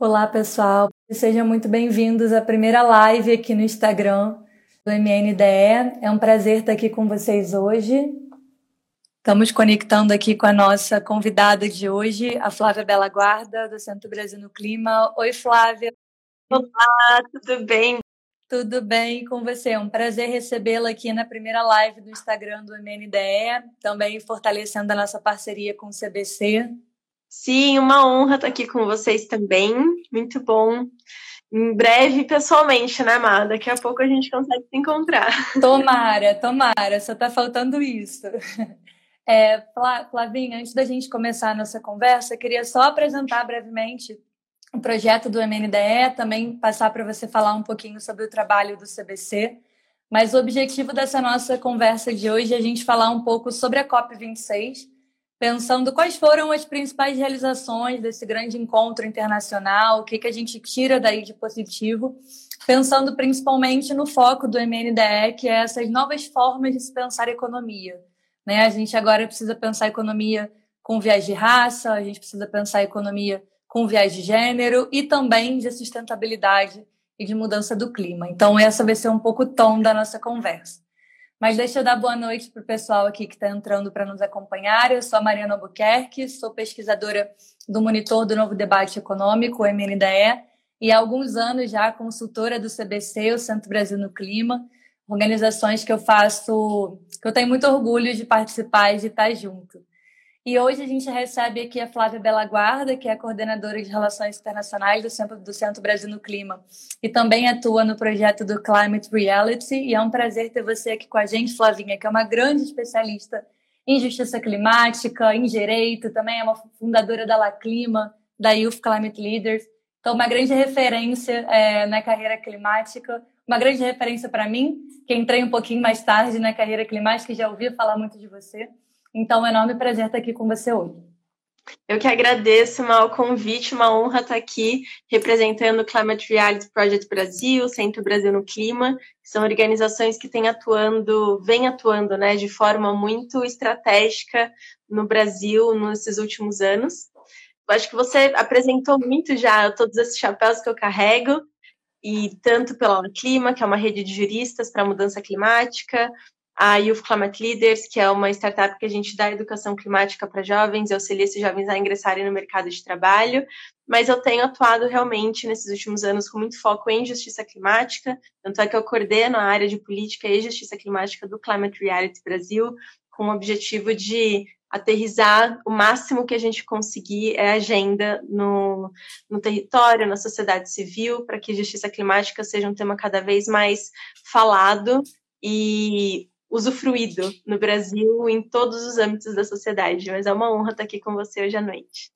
Olá, pessoal. Sejam muito bem-vindos à primeira live aqui no Instagram do MNDE. É um prazer estar aqui com vocês hoje. Estamos conectando aqui com a nossa convidada de hoje, a Flávia Bela Guarda, do Centro Brasil no Clima. Oi, Flávia. Olá, tudo bem? Tudo bem com você? É um prazer recebê-la aqui na primeira live do Instagram do MNDE, também fortalecendo a nossa parceria com o CBC. Sim, uma honra estar aqui com vocês também. Muito bom. Em breve, pessoalmente, né, Má? Daqui a pouco a gente consegue se encontrar. Tomara, tomara, só está faltando isso. É, Flavinha, antes da gente começar a nossa conversa, queria só apresentar brevemente o projeto do MNDE, também passar para você falar um pouquinho sobre o trabalho do CBC. Mas o objetivo dessa nossa conversa de hoje é a gente falar um pouco sobre a COP26, pensando quais foram as principais realizações desse grande encontro internacional, o que, que a gente tira daí de positivo, pensando principalmente no foco do MNDE, que é essas novas formas de se pensar economia. Né? A gente agora precisa pensar economia com viés de raça, a gente precisa pensar economia com viés de gênero e também de sustentabilidade e de mudança do clima. Então, essa vai ser um pouco o tom da nossa conversa. Mas deixa eu dar boa noite para o pessoal aqui que está entrando para nos acompanhar. Eu sou a Mariana Albuquerque, sou pesquisadora do Monitor do Novo Debate Econômico, o MNDE, e há alguns anos já consultora do CBC, o Centro Brasil no Clima, organizações que eu faço, que eu tenho muito orgulho de participar e de estar junto. E hoje a gente recebe aqui a Flávia Bela Guarda, que é coordenadora de Relações Internacionais do Centro, do Centro Brasil no Clima e também atua no projeto do Climate Reality. E é um prazer ter você aqui com a gente, Flavinha, que é uma grande especialista em justiça climática, em direito, também é uma fundadora da La Clima, da Youth Climate Leaders. Então, uma grande referência é, na carreira climática, uma grande referência para mim, que entrei um pouquinho mais tarde na carreira climática e já ouvi falar muito de você. Então, é um enorme prazer estar aqui com você hoje. Eu que agradeço mal o convite, uma honra estar aqui representando o Climate Reality Project Brasil, Centro Brasil no Clima, que são organizações que têm atuando, vêm atuando, né, de forma muito estratégica no Brasil nesses últimos anos. Eu acho que você apresentou muito já todos esses chapéus que eu carrego, e tanto pela Clima, que é uma rede de juristas para a mudança climática, a Youth Climate Leaders, que é uma startup que a gente dá educação climática para jovens e auxilia esses jovens a ingressarem no mercado de trabalho. Mas eu tenho atuado realmente nesses últimos anos com muito foco em justiça climática, tanto é que eu coordeno a área de política e justiça climática do Climate Reality Brasil, com o objetivo de aterrizar o máximo que a gente conseguir é agenda no, no território, na sociedade civil, para que justiça climática seja um tema cada vez mais falado e usufruído no Brasil em todos os âmbitos da sociedade. Mas é uma honra estar aqui com você hoje à noite.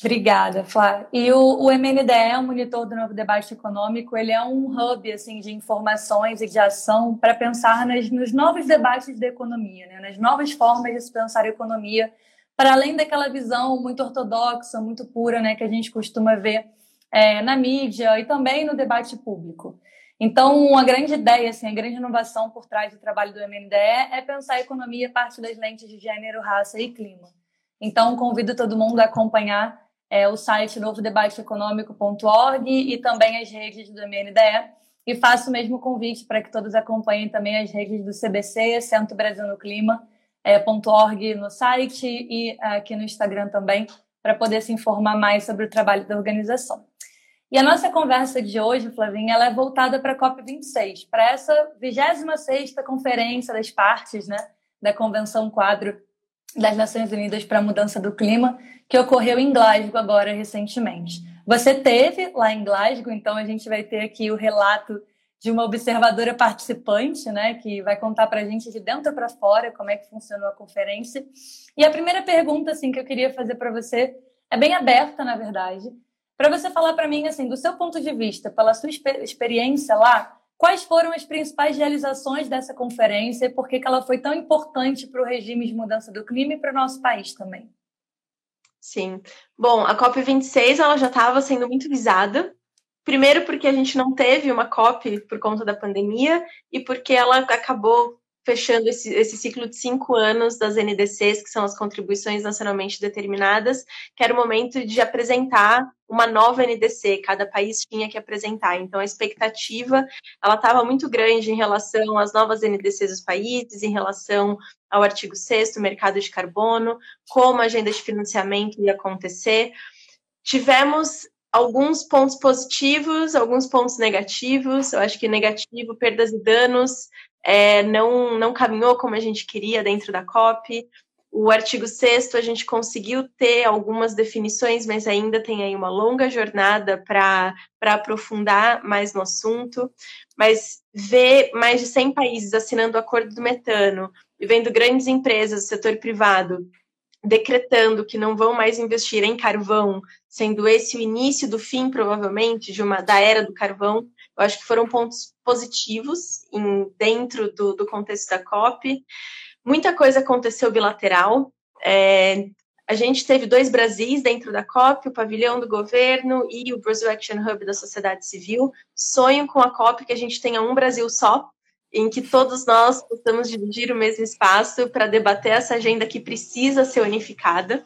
Obrigada, Flá. E o, o MNDE, o Monitor do Novo Debate Econômico, ele é um hub assim, de informações e de ação para pensar nas, nos novos debates da economia, né? nas novas formas de se pensar a economia, para além daquela visão muito ortodoxa, muito pura, né, que a gente costuma ver é, na mídia e também no debate público. Então, uma grande ideia, assim, a grande inovação por trás do trabalho do MNDE é pensar a economia a partir das lentes de gênero, raça e clima. Então, convido todo mundo a acompanhar é, o site novodebateeconômico.org e também as redes do MNDE. E faço o mesmo convite para que todos acompanhem também as redes do CBC, Centro Brasil no Clima, é, .org no site e aqui no Instagram também, para poder se informar mais sobre o trabalho da organização. E a nossa conversa de hoje, Flavinha, ela é voltada para a COP26, para essa 26ª Conferência das Partes né, da Convenção Quadro das Nações Unidas para a Mudança do Clima, que ocorreu em Glasgow agora recentemente. Você teve lá em Glasgow, então a gente vai ter aqui o relato de uma observadora participante, né, que vai contar para a gente de dentro para fora como é que funcionou a conferência. E a primeira pergunta assim que eu queria fazer para você é bem aberta, na verdade, para você falar para mim, assim, do seu ponto de vista, pela sua experiência lá, quais foram as principais realizações dessa conferência e por que, que ela foi tão importante para o regime de mudança do clima e para o nosso país também? Sim. Bom, a COP26 ela já estava sendo muito visada. Primeiro porque a gente não teve uma COP por conta da pandemia e porque ela acabou fechando esse, esse ciclo de cinco anos das NDCs, que são as contribuições nacionalmente determinadas, que era o momento de apresentar uma nova NDC, cada país tinha que apresentar. Então, a expectativa ela estava muito grande em relação às novas NDCs dos países, em relação ao artigo 6 mercado de carbono, como a agenda de financiamento ia acontecer. Tivemos alguns pontos positivos, alguns pontos negativos. Eu acho que negativo, perdas e danos, é, não, não caminhou como a gente queria dentro da COP. O artigo 6 a gente conseguiu ter algumas definições, mas ainda tem aí uma longa jornada para aprofundar mais no assunto. Mas ver mais de 100 países assinando o acordo do metano e vendo grandes empresas do setor privado decretando que não vão mais investir em carvão, sendo esse o início do fim, provavelmente, de uma da era do carvão, eu acho que foram pontos positivos em, dentro do, do contexto da COP. Muita coisa aconteceu bilateral. É, a gente teve dois Brasis dentro da COP, o pavilhão do governo e o Brazil Action Hub da sociedade civil. Sonho com a COP que a gente tenha um Brasil só, em que todos nós possamos dividir o mesmo espaço para debater essa agenda que precisa ser unificada.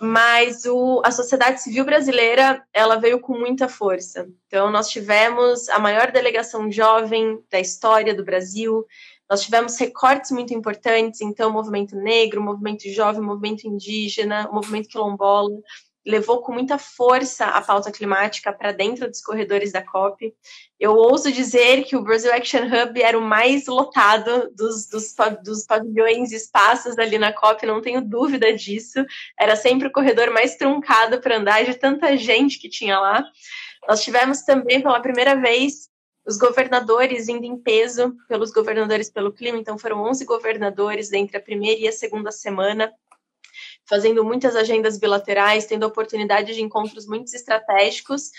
Mas o, a sociedade civil brasileira ela veio com muita força. Então, nós tivemos a maior delegação jovem da história do Brasil, nós tivemos recortes muito importantes, então, movimento negro, movimento jovem, movimento indígena, movimento quilombola, levou com muita força a pauta climática para dentro dos corredores da COP. Eu ouso dizer que o Brazil Action Hub era o mais lotado dos, dos, dos pavilhões e espaços ali na COP, não tenho dúvida disso. Era sempre o corredor mais truncado para andar de tanta gente que tinha lá. Nós tivemos também, pela primeira vez, os governadores indo em peso pelos governadores pelo clima, então foram 11 governadores entre a primeira e a segunda semana fazendo muitas agendas bilaterais, tendo oportunidade de encontros muito estratégicos,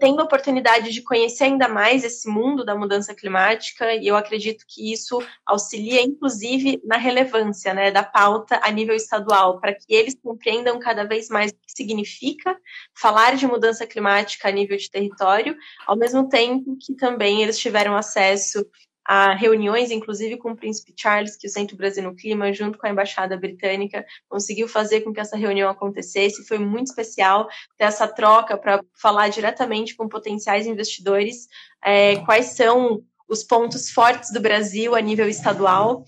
tendo a oportunidade de conhecer ainda mais esse mundo da mudança climática, e eu acredito que isso auxilia, inclusive, na relevância né, da pauta a nível estadual, para que eles compreendam cada vez mais o que significa falar de mudança climática a nível de território, ao mesmo tempo que também eles tiveram acesso a reuniões, inclusive com o príncipe Charles, que o Centro Brasil no Clima, junto com a Embaixada Britânica, conseguiu fazer com que essa reunião acontecesse. Foi muito especial ter essa troca para falar diretamente com potenciais investidores é, quais são os pontos fortes do Brasil a nível estadual.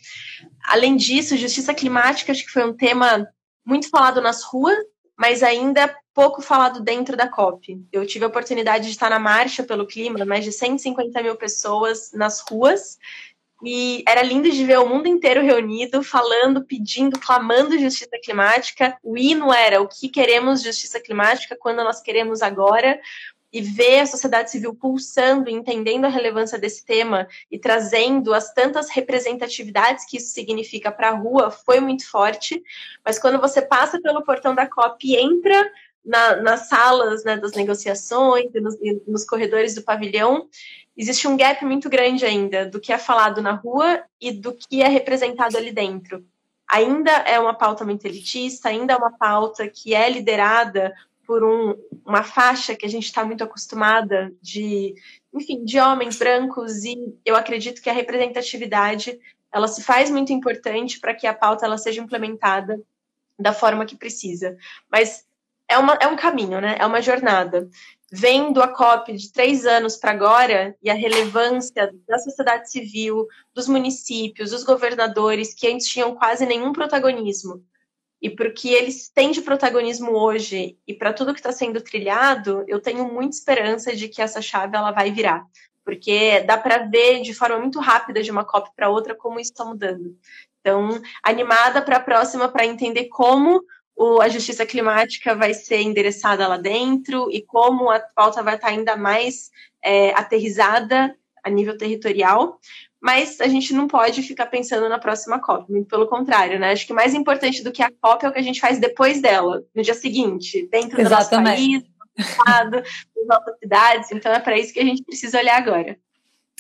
Além disso, justiça climática, acho que foi um tema muito falado nas ruas, mas ainda pouco falado dentro da COP. Eu tive a oportunidade de estar na marcha pelo clima, mais de 150 mil pessoas nas ruas, e era lindo de ver o mundo inteiro reunido, falando, pedindo, clamando justiça climática. O hino era o que queremos justiça climática, quando nós queremos agora e ver a sociedade civil pulsando, entendendo a relevância desse tema e trazendo as tantas representatividades que isso significa para a rua foi muito forte. Mas quando você passa pelo portão da COP e entra na, nas salas né, das negociações nos, nos corredores do pavilhão, existe um gap muito grande ainda do que é falado na rua e do que é representado ali dentro. Ainda é uma pauta muito elitista, ainda é uma pauta que é liderada por um, uma faixa que a gente está muito acostumada de, enfim, de homens brancos e eu acredito que a representatividade ela se faz muito importante para que a pauta ela seja implementada da forma que precisa. Mas é, uma, é um caminho, né? É uma jornada. Vendo a COP de três anos para agora e a relevância da sociedade civil, dos municípios, dos governadores, que antes tinham quase nenhum protagonismo, e porque eles têm de protagonismo hoje e para tudo que está sendo trilhado, eu tenho muita esperança de que essa chave ela vai virar, porque dá para ver de forma muito rápida de uma COP para outra como isso está mudando. Então, animada para a próxima para entender como o, a justiça climática vai ser endereçada lá dentro e como a pauta vai estar ainda mais é, aterrizada a nível territorial, mas a gente não pode ficar pensando na próxima COP, muito pelo contrário, né? Acho que mais importante do que a COP é o que a gente faz depois dela, no dia seguinte, dentro Exatamente. do nosso país, do estado, das nossas cidades, então é para isso que a gente precisa olhar agora.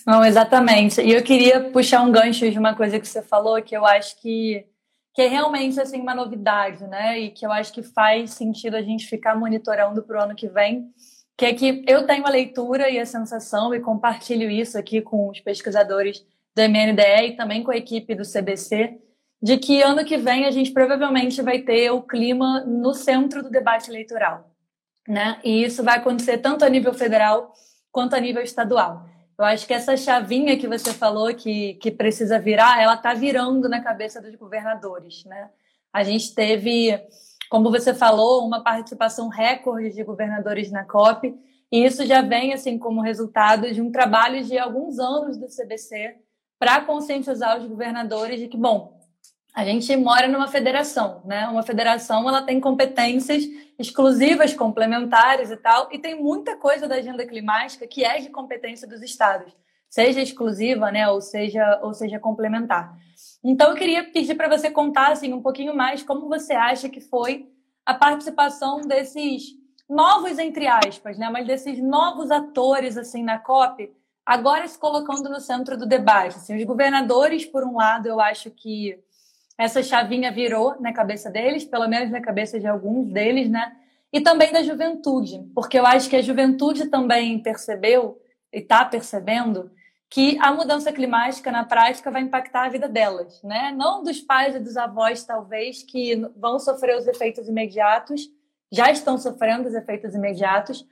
Não, exatamente. E eu queria puxar um gancho de uma coisa que você falou, que eu acho que, que é realmente assim, uma novidade, né? E que eu acho que faz sentido a gente ficar monitorando para o ano que vem, que é que eu tenho a leitura e a sensação, e compartilho isso aqui com os pesquisadores do MNDE e também com a equipe do CBC, de que ano que vem a gente provavelmente vai ter o clima no centro do debate eleitoral. Né? E isso vai acontecer tanto a nível federal quanto a nível estadual. Eu acho que essa chavinha que você falou que, que precisa virar, ela está virando na cabeça dos governadores. Né? A gente teve, como você falou, uma participação recorde de governadores na COP, e isso já vem assim como resultado de um trabalho de alguns anos do CBC para conscientizar os governadores de que, bom, a gente mora numa federação, né? Uma federação ela tem competências exclusivas, complementares e tal, e tem muita coisa da agenda climática que é de competência dos estados, seja exclusiva, né, ou seja, ou seja complementar. Então eu queria pedir para você contar assim um pouquinho mais como você acha que foi a participação desses novos entre aspas, né, mas desses novos atores assim na COP, agora se colocando no centro do debate. Assim, os governadores, por um lado, eu acho que essa chavinha virou na cabeça deles, pelo menos na cabeça de alguns deles, né? E também da juventude, porque eu acho que a juventude também percebeu e está percebendo que a mudança climática na prática vai impactar a vida delas, né? Não dos pais e dos avós, talvez, que vão sofrer os efeitos imediatos, já estão sofrendo os efeitos imediatos,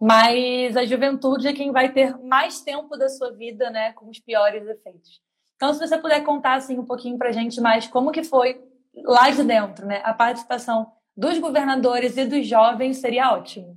mas a juventude é quem vai ter mais tempo da sua vida, né, com os piores efeitos. Então, se você puder contar assim um pouquinho para a gente mais como que foi lá de dentro, né, a participação dos governadores e dos jovens seria ótimo.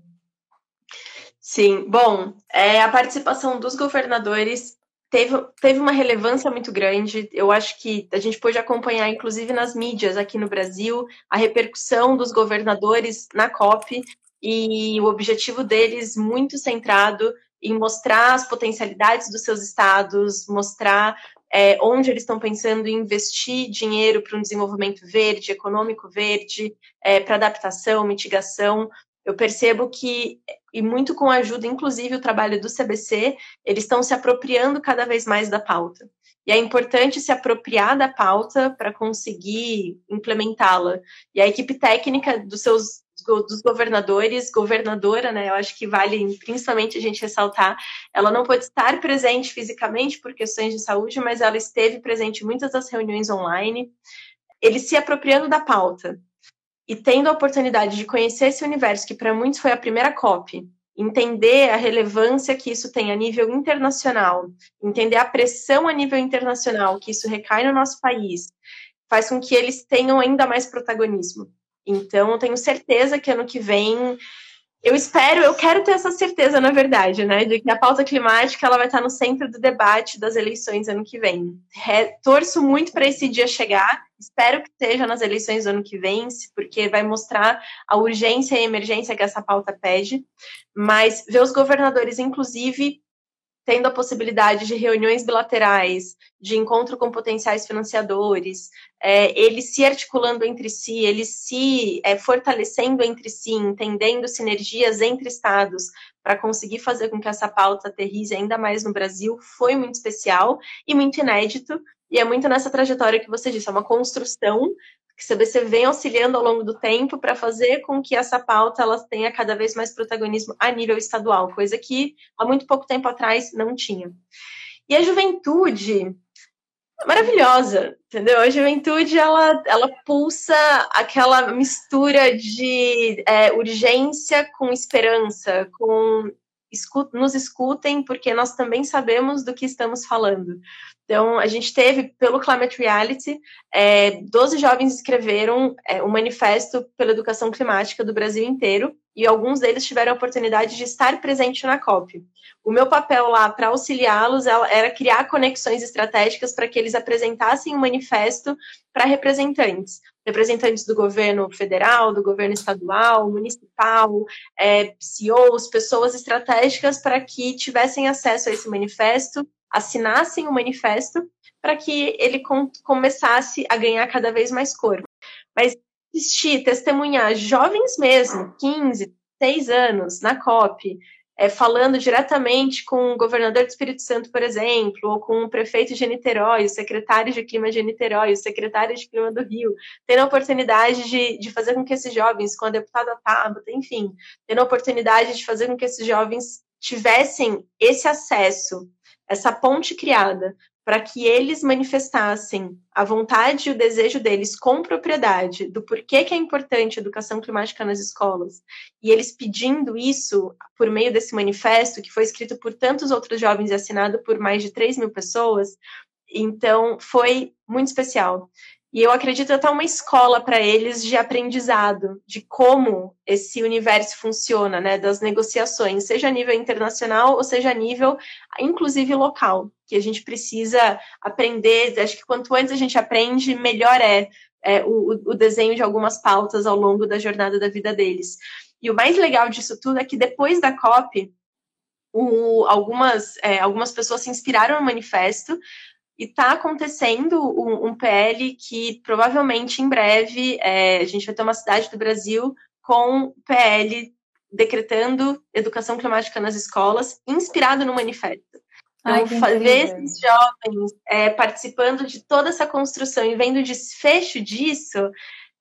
Sim, bom, é, a participação dos governadores teve, teve uma relevância muito grande. Eu acho que a gente pôde acompanhar, inclusive nas mídias aqui no Brasil, a repercussão dos governadores na COP e o objetivo deles muito centrado em mostrar as potencialidades dos seus estados, mostrar é, onde eles estão pensando em investir dinheiro para um desenvolvimento verde, econômico verde, é, para adaptação, mitigação. Eu percebo que e muito com a ajuda, inclusive, o trabalho do CBC, eles estão se apropriando cada vez mais da pauta. E é importante se apropriar da pauta para conseguir implementá-la. E a equipe técnica dos seus dos governadores, governadora, né? Eu acho que vale principalmente a gente ressaltar, ela não pode estar presente fisicamente por questões de saúde, mas ela esteve presente em muitas das reuniões online. Eles se apropriando da pauta, e tendo a oportunidade de conhecer esse universo, que para muitos foi a primeira COP, entender a relevância que isso tem a nível internacional, entender a pressão a nível internacional que isso recai no nosso país, faz com que eles tenham ainda mais protagonismo. Então, eu tenho certeza que ano que vem eu espero, eu quero ter essa certeza, na verdade, né, de que a pauta climática ela vai estar no centro do debate das eleições ano que vem. Re, torço muito para esse dia chegar, espero que seja nas eleições do ano que vem, porque vai mostrar a urgência e a emergência que essa pauta pede, mas ver os governadores, inclusive, tendo a possibilidade de reuniões bilaterais, de encontro com potenciais financiadores, é, eles se articulando entre si, eles se é, fortalecendo entre si, entendendo sinergias entre estados para conseguir fazer com que essa pauta aterrize ainda mais no Brasil, foi muito especial e muito inédito. E é muito nessa trajetória que você disse, é uma construção que CBC vem auxiliando ao longo do tempo para fazer com que essa pauta ela tenha cada vez mais protagonismo a nível estadual, coisa que há muito pouco tempo atrás não tinha. E a juventude maravilhosa, entendeu? A juventude ela, ela pulsa aquela mistura de é, urgência com esperança, com nos escutem, porque nós também sabemos do que estamos falando. Então, a gente teve, pelo Climate Reality, é, 12 jovens escreveram é, um manifesto pela educação climática do Brasil inteiro, e alguns deles tiveram a oportunidade de estar presente na COP. O meu papel lá para auxiliá-los era criar conexões estratégicas para que eles apresentassem um manifesto para representantes, representantes do governo federal, do governo estadual, municipal, é, CEOs, pessoas estratégicas para que tivessem acesso a esse manifesto assinassem o manifesto para que ele com, começasse a ganhar cada vez mais corpo. Mas assistir, testemunhar jovens mesmo, 15, 6 anos, na COP, é, falando diretamente com o governador do Espírito Santo, por exemplo, ou com o prefeito de Niterói, o secretário de Clima de Niterói, o secretário de Clima do Rio, tendo a oportunidade de, de fazer com que esses jovens, com a deputada Tabata, enfim, tendo a oportunidade de fazer com que esses jovens tivessem esse acesso essa ponte criada para que eles manifestassem a vontade e o desejo deles com propriedade do porquê que é importante a educação climática nas escolas, e eles pedindo isso por meio desse manifesto, que foi escrito por tantos outros jovens e assinado por mais de 3 mil pessoas, então foi muito especial. E eu acredito até uma escola para eles de aprendizado, de como esse universo funciona, né, das negociações, seja a nível internacional ou seja a nível, inclusive, local, que a gente precisa aprender. Acho que quanto antes a gente aprende, melhor é, é o, o desenho de algumas pautas ao longo da jornada da vida deles. E o mais legal disso tudo é que depois da COP, o, algumas, é, algumas pessoas se inspiraram no manifesto e está acontecendo um, um, PL que provavelmente em breve é, a gente vai ter uma cidade do Brasil com PL decretando educação climática nas escolas, inspirado no manifesto. Então, Ai, ver esses jovens é, participando de toda essa construção e vendo o desfecho disso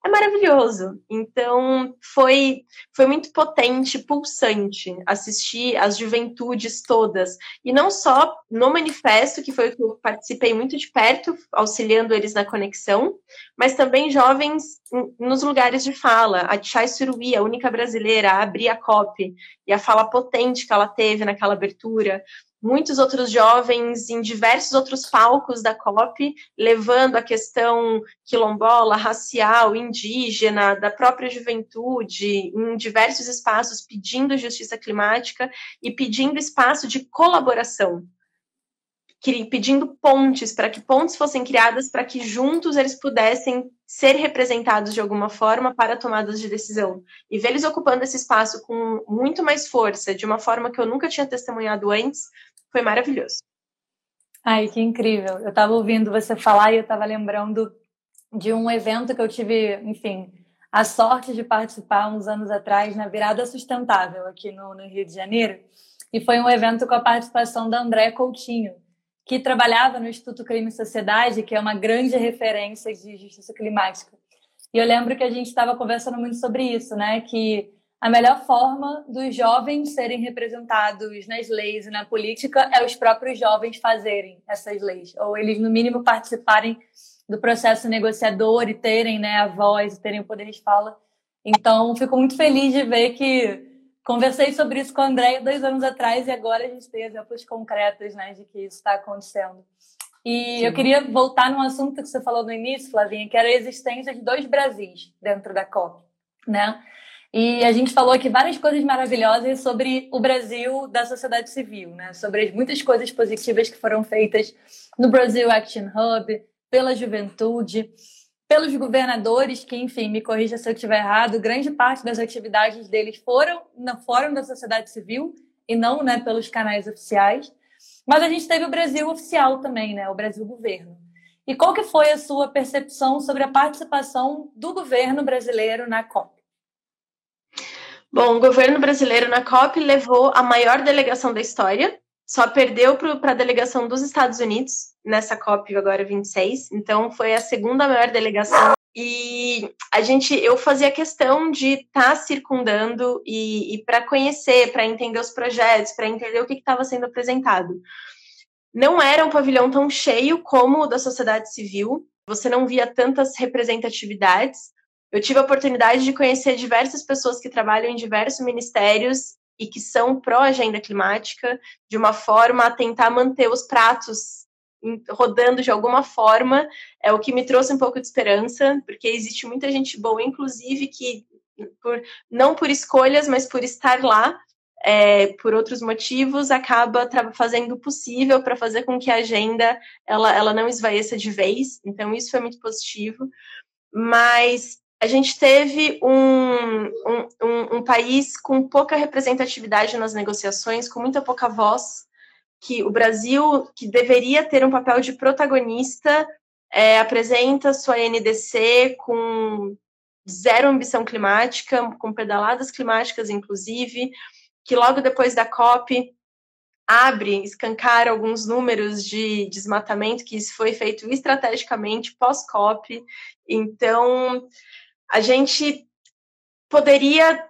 é maravilhoso. Então, foi, foi muito potente, pulsante assistir as juventudes todas. E não só no manifesto, que foi o que eu participei muito de perto, auxiliando eles na conexão, mas também jovens nos lugares de fala. A Chay Suruí, a única brasileira a abrir a COP, e a fala potente que ela teve naquela abertura muitos outros jovens em diversos outros palcos da COP, levando a questão quilombola, racial, indígena, da própria juventude, em diversos espaços, pedindo justiça climática e pedindo espaço de colaboração. Pedindo pontes, para que pontes fossem criadas, para que juntos eles pudessem ser representados de alguma forma para tomadas de decisão. E ver eles ocupando esse espaço com muito mais força, de uma forma que eu nunca tinha testemunhado antes, foi maravilhoso. Ai, que incrível. Eu estava ouvindo você falar e eu estava lembrando de um evento que eu tive, enfim, a sorte de participar uns anos atrás na Virada Sustentável aqui no, no Rio de Janeiro. E foi um evento com a participação da André Coutinho, que trabalhava no Instituto Crime e Sociedade, que é uma grande referência de justiça climática. E eu lembro que a gente estava conversando muito sobre isso, né? Que a melhor forma dos jovens serem representados nas leis e na política é os próprios jovens fazerem essas leis, ou eles, no mínimo, participarem do processo negociador e terem né, a voz, e terem o poder de fala. Então, fico muito feliz de ver que conversei sobre isso com a Andréia dois anos atrás e agora a gente tem exemplos concretos né, de que isso está acontecendo. E Sim. eu queria voltar num assunto que você falou no início, Flavinha, que era a existência de dois Brasis dentro da COP, né? E a gente falou aqui várias coisas maravilhosas sobre o Brasil da sociedade civil, né? Sobre as muitas coisas positivas que foram feitas no Brasil Action Hub, pela juventude, pelos governadores, que, enfim, me corrija se eu estiver errado, grande parte das atividades deles foram no Fórum da Sociedade Civil e não né, pelos canais oficiais. Mas a gente teve o Brasil oficial também, né? O Brasil governo. E qual que foi a sua percepção sobre a participação do governo brasileiro na COP? Bom, o governo brasileiro na COP levou a maior delegação da história, só perdeu para a delegação dos Estados Unidos nessa COP agora 26, então foi a segunda maior delegação. E a gente, eu fazia questão de estar tá circundando e, e para conhecer, para entender os projetos, para entender o que estava sendo apresentado. Não era um pavilhão tão cheio como o da sociedade civil, você não via tantas representatividades, eu tive a oportunidade de conhecer diversas pessoas que trabalham em diversos ministérios e que são pró-agenda climática, de uma forma a tentar manter os pratos rodando de alguma forma, é o que me trouxe um pouco de esperança, porque existe muita gente boa, inclusive, que por, não por escolhas, mas por estar lá, é, por outros motivos, acaba fazendo o possível para fazer com que a agenda ela, ela não esvaeça de vez. Então, isso foi muito positivo. Mas a gente teve um, um, um, país com pouca representatividade nas negociações, com muita pouca voz, que o Brasil, que deveria ter um papel de protagonista, é, apresenta sua NDC com zero ambição climática, com pedaladas climáticas, inclusive, que logo depois da COP abre, escancara alguns números de desmatamento, que isso foi feito estrategicamente pós-COP. Então, a gente poderia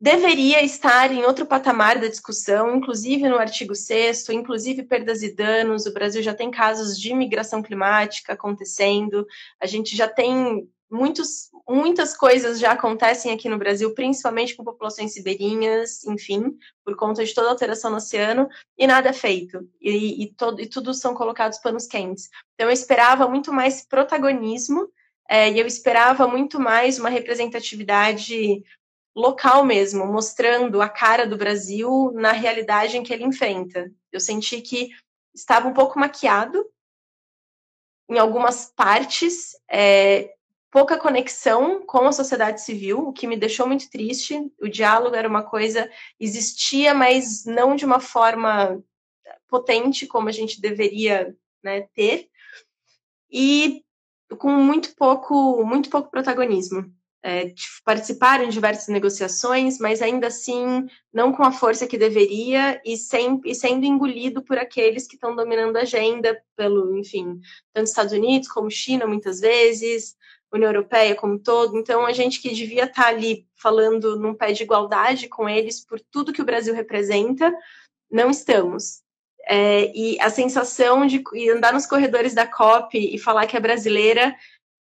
deveria estar em outro patamar da discussão, inclusive no artigo 6 inclusive perdas e danos. O Brasil já tem casos de migração climática acontecendo, a gente já tem muitos, muitas coisas já acontecem aqui no Brasil, principalmente com populações ribeirinhas, enfim, por conta de toda a alteração no oceano, e nada é feito. E, e, todo, e tudo são colocados panos quentes. Então, eu esperava muito mais protagonismo, é, e eu esperava muito mais uma representatividade local mesmo, mostrando a cara do Brasil na realidade em que ele enfrenta. Eu senti que estava um pouco maquiado em algumas partes, é, pouca conexão com a sociedade civil, o que me deixou muito triste. O diálogo era uma coisa, existia, mas não de uma forma potente como a gente deveria né, ter, e com muito pouco, muito pouco protagonismo é, participaram de diversas negociações, mas ainda assim não com a força que deveria e, sem, e sendo engolido por aqueles que estão dominando a agenda, pelo, enfim, tanto Estados Unidos como China, muitas vezes, União Europeia como todo. Então, a gente que devia estar ali falando num pé de igualdade com eles por tudo que o Brasil representa, não estamos. É, e a sensação de andar nos corredores da COP e falar que é brasileira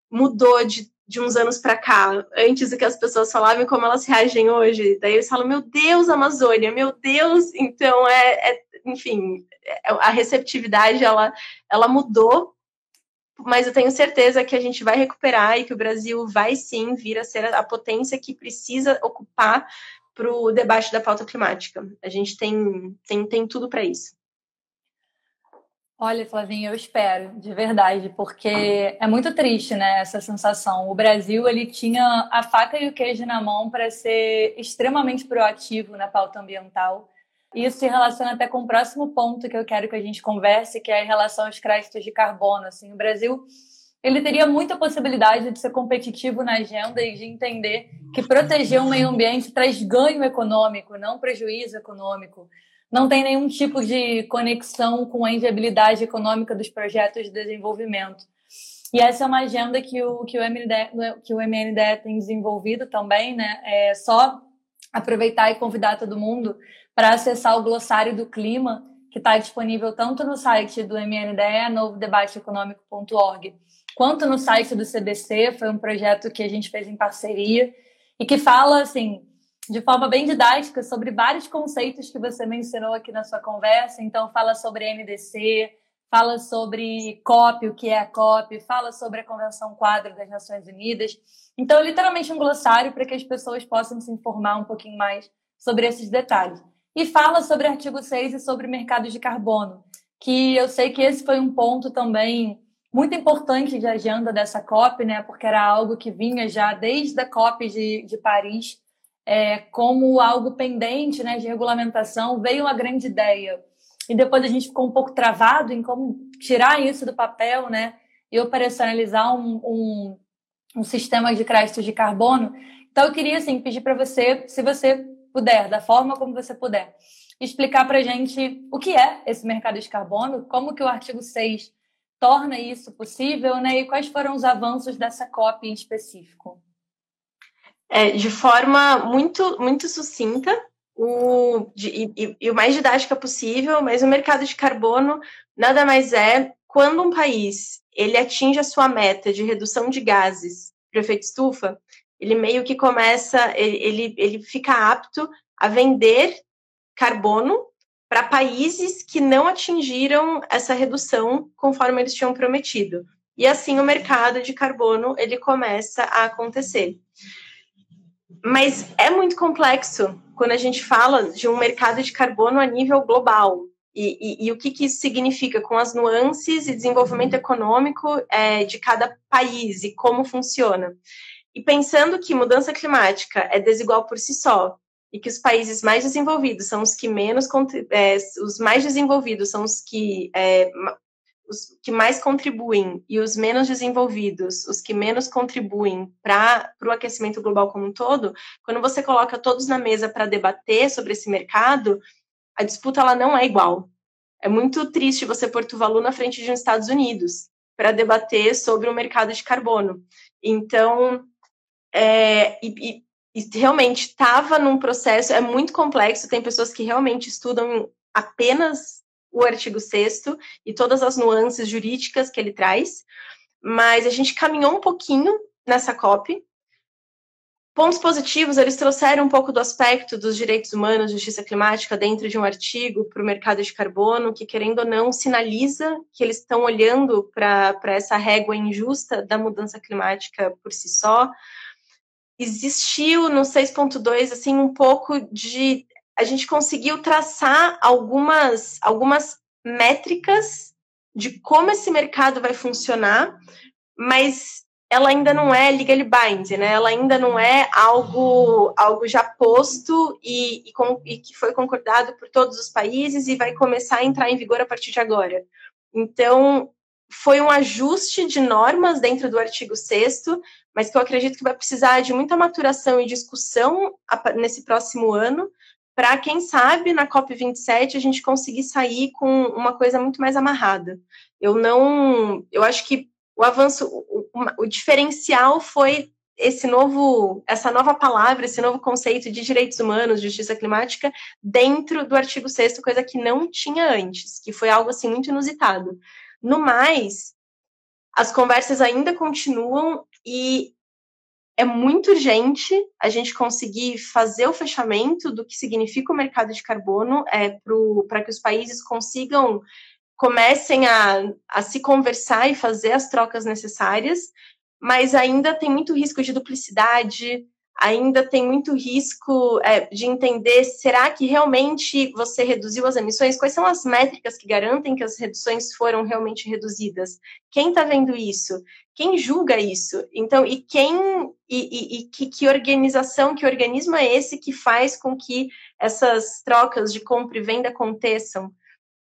mudou de de uns anos para cá, antes do que as pessoas falavam e como elas reagem hoje. Daí eles falam, meu Deus, Amazônia, meu Deus. Então, é, é enfim, é, a receptividade, ela, ela mudou, mas eu tenho certeza que a gente vai recuperar e que o Brasil vai sim vir a ser a potência que precisa ocupar para o debate da pauta climática. A gente tem, tem, tem tudo para isso. Olha, Flavinha, eu espero, de verdade, porque é muito triste, né, essa sensação. O Brasil, ele tinha a faca e o queijo na mão para ser extremamente proativo na pauta ambiental. Isso se relaciona até com o próximo ponto que eu quero que a gente converse, que é em relação aos créditos de carbono. Assim, o Brasil, ele teria muita possibilidade de ser competitivo na agenda e de entender que proteger o meio ambiente traz ganho econômico, não prejuízo econômico não tem nenhum tipo de conexão com a inviabilidade econômica dos projetos de desenvolvimento. E essa é uma agenda que o, que o, MNDE, que o MNDE tem desenvolvido também, né? É só aproveitar e convidar todo mundo para acessar o glossário do clima, que está disponível tanto no site do MNDE, novodebateeconômico.org, quanto no site do CBC. Foi um projeto que a gente fez em parceria e que fala, assim, de forma bem didática sobre vários conceitos que você mencionou aqui na sua conversa. Então, fala sobre NDC, fala sobre COP, o que é a COP, fala sobre a Convenção Quadro das Nações Unidas. Então, literalmente um glossário para que as pessoas possam se informar um pouquinho mais sobre esses detalhes. E fala sobre artigo 6 e sobre mercados de carbono, que eu sei que esse foi um ponto também muito importante de agenda dessa COP, né? Porque era algo que vinha já desde a COP de, de Paris, é, como algo pendente né, de regulamentação, veio uma grande ideia. E depois a gente ficou um pouco travado em como tirar isso do papel né, e operacionalizar um, um, um sistema de créditos de carbono. Então, eu queria assim, pedir para você, se você puder, da forma como você puder, explicar para a gente o que é esse mercado de carbono, como que o artigo 6 torna isso possível né, e quais foram os avanços dessa COP em específico é, de forma muito, muito sucinta o, de, e, e, o mais didática possível, mas o mercado de carbono nada mais é quando um país ele atinge a sua meta de redução de gases para efeito estufa, ele meio que começa, ele, ele, ele fica apto a vender carbono para países que não atingiram essa redução conforme eles tinham prometido. E assim o mercado de carbono ele começa a acontecer. Mas é muito complexo quando a gente fala de um mercado de carbono a nível global. E, e, e o que, que, isso significa com as nuances e desenvolvimento econômico é, de cada país e como funciona. E pensando que mudança climática é desigual por si só, e que os países mais desenvolvidos são os que menos é, os mais desenvolvidos são os que é, os que mais contribuem e os menos desenvolvidos, os que menos contribuem para o aquecimento global como um todo, quando você coloca todos na mesa para debater sobre esse mercado, a disputa ela não é igual. É muito triste você pôr Tuvalu na frente de um Estados Unidos para debater sobre o mercado de carbono. Então, é, e, realmente estava num processo, é muito complexo, tem pessoas que realmente estudam apenas o artigo 6 e todas as nuances jurídicas que ele traz, mas a gente caminhou um pouquinho nessa COP. Pontos positivos, eles trouxeram um pouco do aspecto dos direitos humanos, justiça climática, dentro de um artigo para o mercado de carbono, que, querendo ou não, sinaliza que eles estão olhando para essa régua injusta da mudança climática por si só. Existiu no 6.2, assim, um pouco de a gente conseguiu traçar algumas, algumas métricas de como esse mercado vai funcionar, mas ela ainda não é legally bind, né? Ela ainda não é algo, algo já posto e, e, com, e, que foi concordado por todos os países e vai começar a entrar em vigor a partir de agora. Então, foi um ajuste de normas dentro do artigo 6 mas que eu acredito que vai precisar de muita maturação e discussão nesse próximo ano, para quem sabe na COP27 a gente conseguir sair com uma coisa muito mais amarrada. Eu não, eu acho que o avanço, o, o, diferencial foi esse novo, essa nova palavra, esse novo conceito de direitos humanos, justiça climática, dentro do artigo 6 coisa que não tinha antes, que foi algo assim muito inusitado. No mais, as conversas ainda continuam e é muito urgente a gente conseguir fazer o fechamento do que significa o mercado de carbono é, para que os países consigam comecem a, a se conversar e fazer as trocas necessárias, mas ainda tem muito risco de duplicidade, ainda tem muito risco é, de entender será que realmente você reduziu as emissões? Quais são as métricas que garantem que as reduções foram realmente reduzidas? Quem está vendo isso? Quem julga isso? Então, e quem e, e, e que, que, organização, que organismo é esse que faz com que essas trocas de compra e venda aconteçam?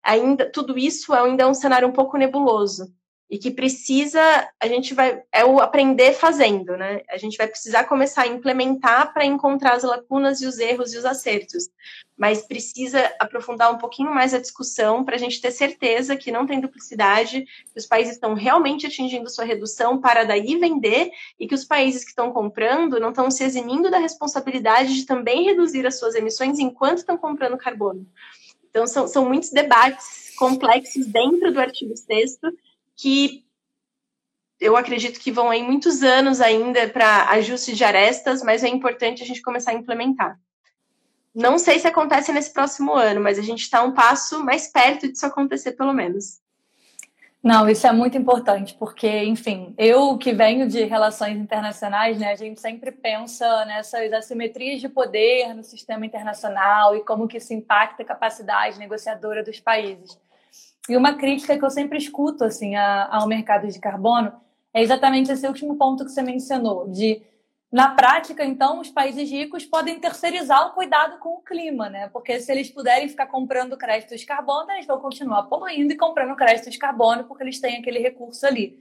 Ainda tudo isso ainda é um cenário um pouco nebuloso e que precisa, a gente vai, é o aprender fazendo, né? A gente vai precisar começar a implementar para encontrar as lacunas e os erros e os acertos, mas precisa aprofundar um pouquinho mais a discussão para a gente ter certeza que não tem duplicidade, que os países estão realmente atingindo sua redução para daí vender e que os países que estão comprando não estão se eximindo da responsabilidade de também reduzir as suas emissões enquanto estão comprando carbono. Então, são, são muitos debates complexos dentro do artigo 6 que eu acredito que vão aí muitos anos ainda para ajuste de arestas, mas é importante a gente começar a implementar. Não sei se acontece nesse próximo ano, mas a gente está um passo mais perto disso acontecer, pelo menos. Não, isso é muito importante, porque, enfim, eu que venho de relações internacionais, né, a gente sempre pensa nessas assimetrias de poder no sistema internacional e como que isso impacta a capacidade negociadora dos países. E uma crítica que eu sempre escuto assim ao mercado de carbono é exatamente esse último ponto que você mencionou, de na prática, então, os países ricos podem terceirizar o cuidado com o clima, né? Porque se eles puderem ficar comprando créditos de carbono, eles vão continuar poluindo e comprando créditos de carbono porque eles têm aquele recurso ali.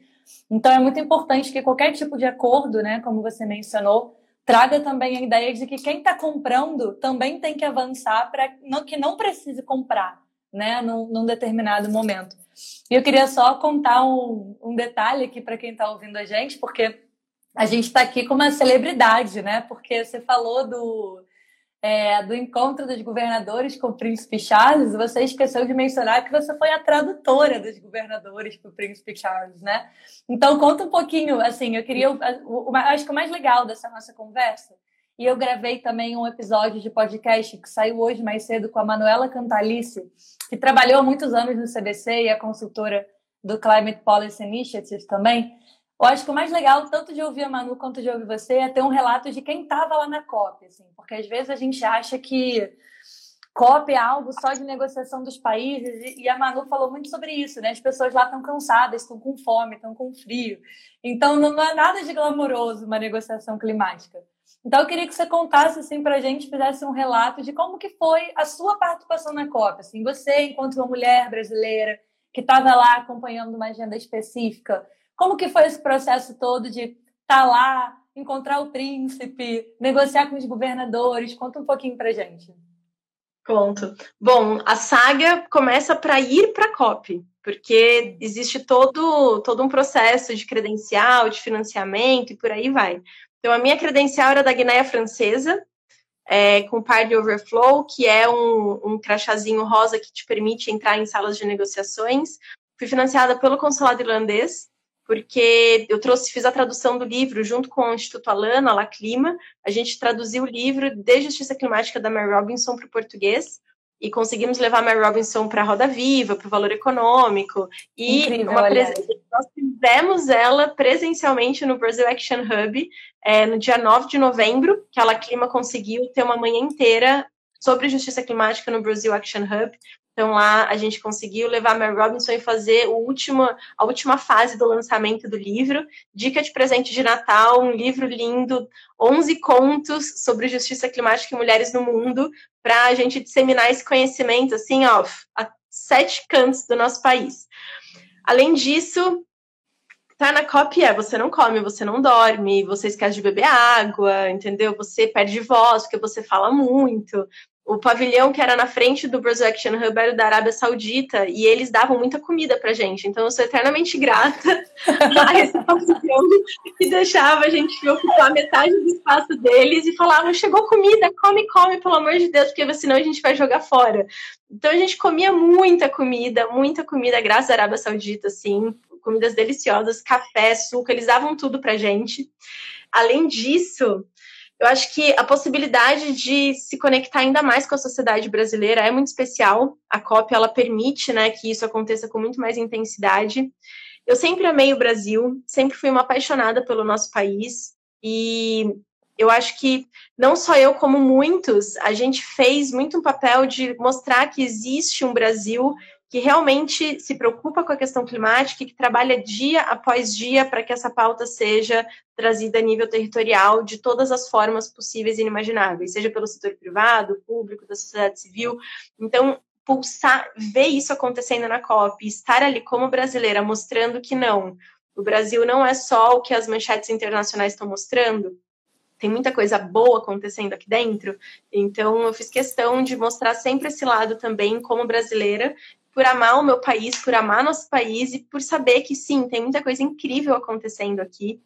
Então, é muito importante que qualquer tipo de acordo, né, como você mencionou, traga também a ideia de que quem está comprando também tem que avançar para que não precise comprar né, num, num determinado momento. E eu queria só contar um, um detalhe aqui para quem está ouvindo a gente, porque a gente está aqui com uma celebridade, né? Porque você falou do, é, do encontro dos governadores com o príncipe Charles, você esqueceu de mencionar que você foi a tradutora dos governadores para o príncipe Charles, né? Então conta um pouquinho, assim, eu queria, acho que o mais legal dessa nossa conversa e eu gravei também um episódio de podcast que saiu hoje mais cedo com a Manuela Cantalice, que trabalhou há muitos anos no CBC e é consultora do Climate Policy Initiative também. Eu acho que o mais legal, tanto de ouvir a Manu quanto de ouvir você, é ter um relato de quem estava lá na COP, assim, porque às vezes a gente acha que COP é algo só de negociação dos países, e a Manu falou muito sobre isso, né? As pessoas lá estão cansadas, estão com fome, estão com frio. Então não é nada de glamouroso uma negociação climática. Então, eu queria que você contasse assim, para a gente, fizesse um relato de como que foi a sua participação na COP. Assim, você, enquanto uma mulher brasileira que estava lá acompanhando uma agenda específica, como que foi esse processo todo de estar tá lá, encontrar o príncipe, negociar com os governadores? Conta um pouquinho para a gente. Conto. Bom, a saga começa para ir para a COP, porque existe todo, todo um processo de credencial, de financiamento e por aí vai. Então, a minha credencial era da Guiné Francesa, é, com Party Overflow, que é um, um crachazinho rosa que te permite entrar em salas de negociações. Fui financiada pelo consulado irlandês, porque eu trouxe, fiz a tradução do livro junto com o Instituto Alana, La Clima. A gente traduziu o livro de Justiça Climática da Mary Robinson para o português e conseguimos levar a Mary Robinson para a Roda Viva, para o Valor Econômico. E Incrível, pres... nós fizemos ela presencialmente no Brasil Action Hub é, no dia 9 de novembro, que a La Clima conseguiu ter uma manhã inteira sobre justiça climática no Brasil Action Hub. Então lá a gente conseguiu levar a Mary Robinson e fazer a última fase do lançamento do livro. Dica de presente de Natal, um livro lindo, 11 contos sobre justiça climática e mulheres no mundo, para a gente disseminar esse conhecimento assim, ó, a sete cantos do nosso país. Além disso, tá na cópia, você não come, você não dorme, você esquece de beber água, entendeu? Você perde voz porque você fala muito o pavilhão que era na frente do Brazil Action Hub era da Arábia Saudita e eles davam muita comida pra gente. Então eu sou eternamente grata a esse pavilhão que deixava a gente ocupar metade do espaço deles e falavam: chegou comida, come, come, pelo amor de Deus, porque senão a gente vai jogar fora. Então a gente comia muita comida, muita comida, graças à Arábia Saudita, assim, comidas deliciosas, café, suco, eles davam tudo pra gente. Além disso, eu acho que a possibilidade de se conectar ainda mais com a sociedade brasileira é muito especial. A COP ela permite, né, que isso aconteça com muito mais intensidade. Eu sempre amei o Brasil, sempre fui uma apaixonada pelo nosso país e eu acho que não só eu como muitos, a gente fez muito um papel de mostrar que existe um Brasil que realmente se preocupa com a questão climática e que trabalha dia após dia para que essa pauta seja trazida a nível territorial de todas as formas possíveis e inimagináveis, seja pelo setor privado, público, da sociedade civil. Então, pulsar, ver isso acontecendo na COP, estar ali como brasileira, mostrando que não, o Brasil não é só o que as manchetes internacionais estão mostrando, tem muita coisa boa acontecendo aqui dentro. Então, eu fiz questão de mostrar sempre esse lado também, como brasileira, por amar o meu país, por amar nosso país e por saber que sim, tem muita coisa incrível acontecendo aqui.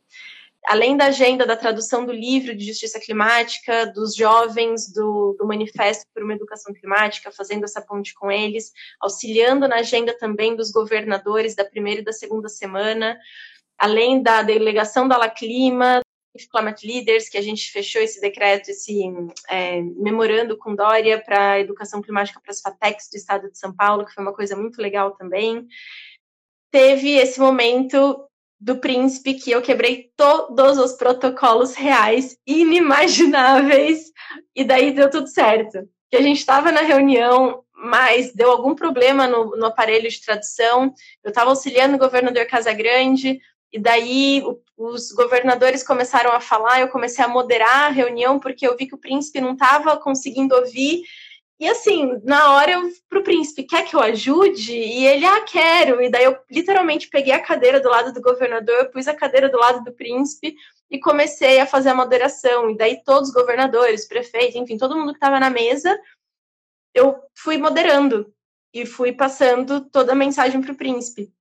Além da agenda da tradução do livro de justiça climática, dos jovens do, do Manifesto por uma Educação Climática, fazendo essa ponte com eles, auxiliando na agenda também dos governadores da primeira e da segunda semana, além da delegação da La Clima, Climate Leaders, que a gente fechou esse decreto, esse é, memorando com Dória para a educação climática para as FATECs do estado de São Paulo, que foi uma coisa muito legal também. Teve esse momento do príncipe que eu quebrei todos os protocolos reais inimagináveis e daí deu tudo certo. Que a gente estava na reunião, mas deu algum problema no, no aparelho de tradução. Eu estava auxiliando o governador Casagrande, e daí os governadores começaram a falar, eu comecei a moderar a reunião porque eu vi que o príncipe não estava conseguindo ouvir. E assim, na hora eu pro príncipe, quer que eu ajude? E ele, ah, quero. E daí eu literalmente peguei a cadeira do lado do governador, pus a cadeira do lado do príncipe e comecei a fazer a moderação. E daí todos os governadores, prefeitos, enfim, todo mundo que estava na mesa, eu fui moderando e fui passando toda a mensagem pro príncipe.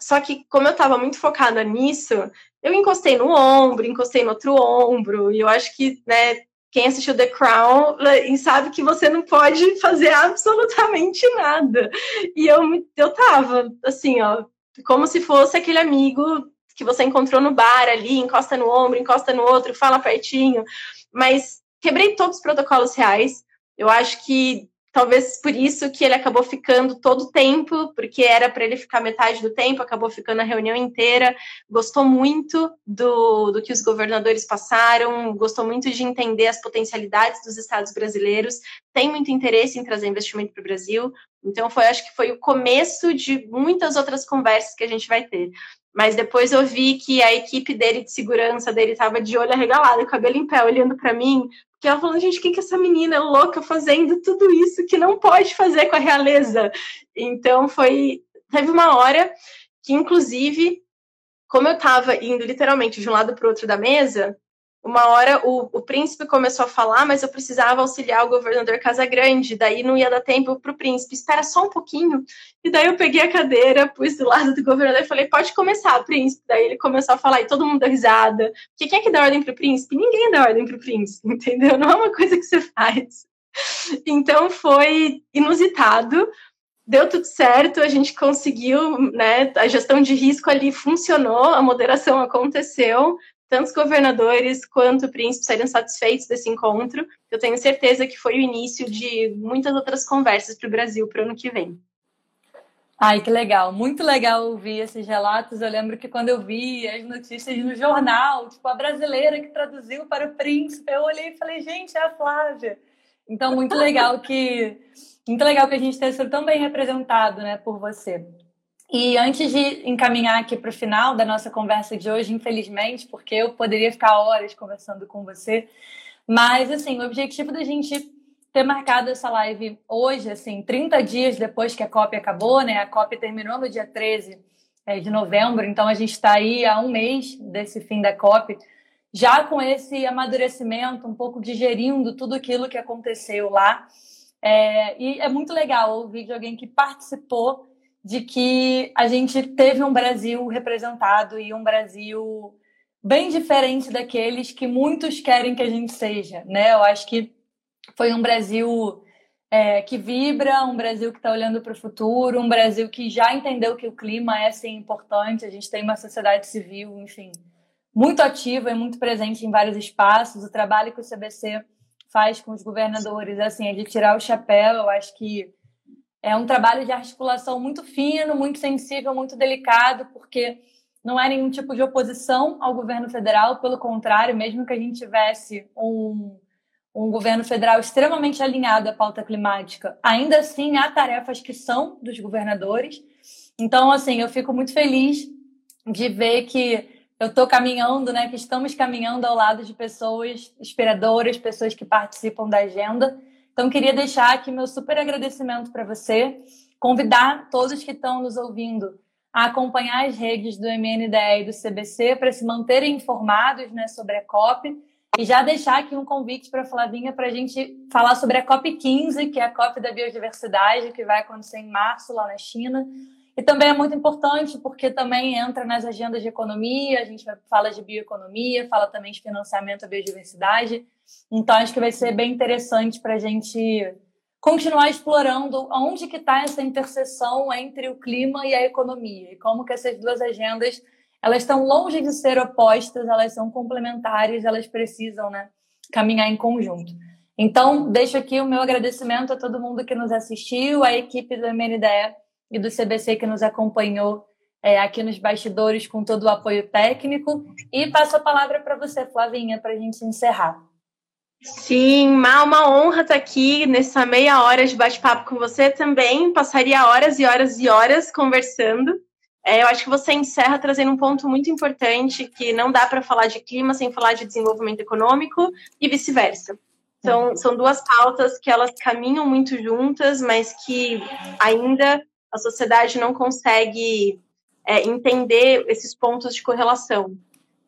Só que, como eu estava muito focada nisso, eu encostei no ombro, encostei no outro ombro, e eu acho que, né, quem assistiu The Crown sabe que você não pode fazer absolutamente nada. E eu, eu tava, assim, ó, como se fosse aquele amigo que você encontrou no bar ali, encosta no ombro, encosta no outro, fala pertinho. Mas quebrei todos os protocolos reais. Eu acho que Talvez por isso que ele acabou ficando todo o tempo, porque era para ele ficar metade do tempo, acabou ficando a reunião inteira. Gostou muito do, do que os governadores passaram, gostou muito de entender as potencialidades dos estados brasileiros, tem muito interesse em trazer investimento para o Brasil. Então, foi, acho que foi o começo de muitas outras conversas que a gente vai ter. Mas depois eu vi que a equipe dele de segurança dele estava de olho arregalado, cabelo em pé, olhando para mim, que ela falou, gente, o que, que essa menina é louca fazendo tudo isso que não pode fazer com a realeza? Então foi. Teve uma hora que, inclusive, como eu estava indo literalmente de um lado para o outro da mesa, uma hora o, o príncipe começou a falar, mas eu precisava auxiliar o governador Casagrande, daí não ia dar tempo para o príncipe, espera só um pouquinho. E daí eu peguei a cadeira, pus do lado do governador e falei, pode começar, príncipe. Daí ele começou a falar e todo mundo deu risada. Porque quem é que dá ordem para o príncipe? Ninguém dá ordem para o príncipe, entendeu? Não é uma coisa que você faz. Então foi inusitado, deu tudo certo, a gente conseguiu, né? A gestão de risco ali funcionou, a moderação aconteceu, tanto os governadores quanto o príncipe seriam satisfeitos desse encontro. Eu tenho certeza que foi o início de muitas outras conversas para o Brasil para o ano que vem. Ai, que legal. Muito legal ouvir esses relatos. Eu lembro que quando eu vi as notícias no jornal, tipo, a brasileira que traduziu para o príncipe, eu olhei e falei, gente, é a Flávia. Então, muito legal que muito legal que a gente tenha sido tão bem representado, né, por você. E antes de encaminhar aqui para o final da nossa conversa de hoje, infelizmente, porque eu poderia ficar horas conversando com você, mas assim, o objetivo da gente ter marcado essa live hoje, assim, 30 dias depois que a COP acabou, né? A COP terminou no dia 13 é, de novembro, então a gente está aí há um mês desse fim da COP, já com esse amadurecimento, um pouco digerindo tudo aquilo que aconteceu lá. É, e é muito legal ouvir de alguém que participou de que a gente teve um Brasil representado e um Brasil bem diferente daqueles que muitos querem que a gente seja, né? Eu acho que foi um Brasil é, que vibra, um Brasil que está olhando para o futuro, um Brasil que já entendeu que o clima é sim importante. A gente tem uma sociedade civil, enfim, muito ativa e muito presente em vários espaços. O trabalho que o CBC faz com os governadores, assim, é de tirar o chapéu. Eu acho que é um trabalho de articulação muito fino, muito sensível, muito delicado, porque não é nenhum tipo de oposição ao governo federal, pelo contrário, mesmo que a gente tivesse um, um governo federal extremamente alinhado à pauta climática, ainda assim há tarefas que são dos governadores. Então, assim, eu fico muito feliz de ver que eu estou caminhando, né, que estamos caminhando ao lado de pessoas inspiradoras, pessoas que participam da agenda então, queria deixar aqui meu super agradecimento para você, convidar todos que estão nos ouvindo a acompanhar as redes do MNDE e do CBC para se manterem informados né, sobre a COP e já deixar aqui um convite para a Flavinha para a gente falar sobre a COP 15, que é a COP da biodiversidade, que vai acontecer em março lá na China. E também é muito importante porque também entra nas agendas de economia, a gente fala de bioeconomia, fala também de financiamento à biodiversidade. Então, acho que vai ser bem interessante para a gente continuar explorando onde que está essa interseção entre o clima e a economia e como que essas duas agendas elas estão longe de ser opostas, elas são complementares, elas precisam né, caminhar em conjunto. Então, deixo aqui o meu agradecimento a todo mundo que nos assistiu, a equipe do MNDE e do CBC que nos acompanhou é, aqui nos bastidores com todo o apoio técnico. E passo a palavra para você, Flavinha, para a gente encerrar. Sim, Má, uma honra estar aqui nessa meia hora de bate-papo com você também. Passaria horas e horas e horas conversando. É, eu acho que você encerra trazendo um ponto muito importante que não dá para falar de clima sem falar de desenvolvimento econômico e vice-versa. São, são duas pautas que elas caminham muito juntas, mas que ainda a sociedade não consegue é, entender esses pontos de correlação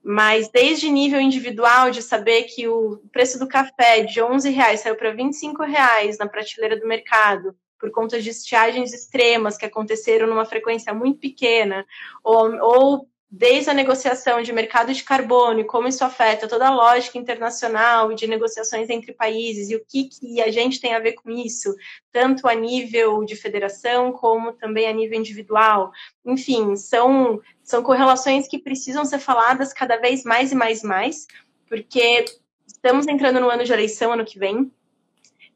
mas desde nível individual de saber que o preço do café de 11 reais saiu para 25 reais na prateleira do mercado por conta de estiagens extremas que aconteceram numa frequência muito pequena ou, ou desde a negociação de mercado de carbono e como isso afeta toda a lógica internacional e de negociações entre países e o que, que a gente tem a ver com isso, tanto a nível de federação como também a nível individual. Enfim, são, são correlações que precisam ser faladas cada vez mais e mais e mais, porque estamos entrando no ano de eleição ano que vem.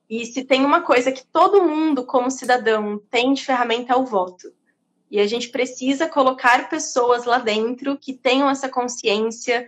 E se tem uma coisa que todo mundo, como cidadão, tem de ferramenta é o voto. E a gente precisa colocar pessoas lá dentro que tenham essa consciência.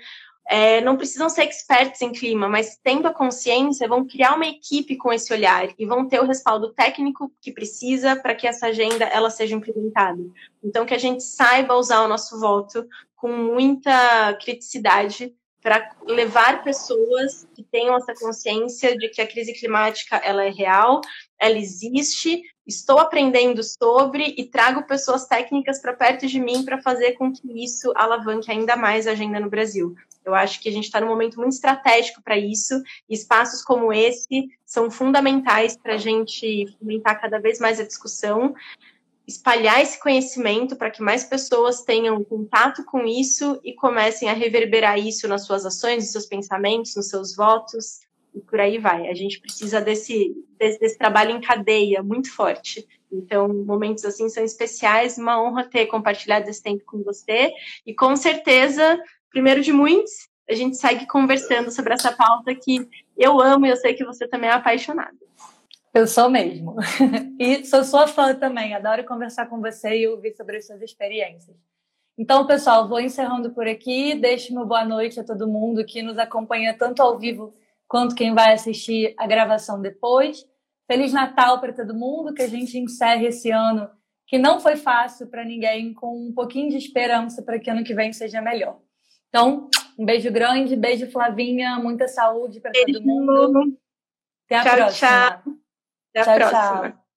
É, não precisam ser expertos em clima, mas tendo a consciência, vão criar uma equipe com esse olhar e vão ter o respaldo técnico que precisa para que essa agenda ela seja implementada. Então, que a gente saiba usar o nosso voto com muita criticidade para levar pessoas que tenham essa consciência de que a crise climática ela é real, ela existe, estou aprendendo sobre e trago pessoas técnicas para perto de mim para fazer com que isso alavanque ainda mais a agenda no Brasil. Eu acho que a gente está num momento muito estratégico para isso, e espaços como esse são fundamentais para a gente fomentar cada vez mais a discussão, espalhar esse conhecimento para que mais pessoas tenham contato com isso e comecem a reverberar isso nas suas ações, nos seus pensamentos, nos seus votos, e por aí vai. A gente precisa desse, desse, desse trabalho em cadeia muito forte. Então, momentos assim são especiais, uma honra ter compartilhado esse tempo com você, e com certeza primeiro de muitos, a gente segue conversando sobre essa pauta que eu amo e eu sei que você também é apaixonada. Eu sou mesmo. E sou sua fã também. Adoro conversar com você e ouvir sobre as suas experiências. Então, pessoal, vou encerrando por aqui. Deixe meu boa noite a todo mundo que nos acompanha tanto ao vivo quanto quem vai assistir a gravação depois. Feliz Natal para todo mundo, que a gente encerre esse ano que não foi fácil para ninguém, com um pouquinho de esperança para que ano que vem seja melhor. Então, um beijo grande, beijo Flavinha, muita saúde para todo mundo. Até a tchau, próxima. Tchau. Até a tchau, próxima. Tchau.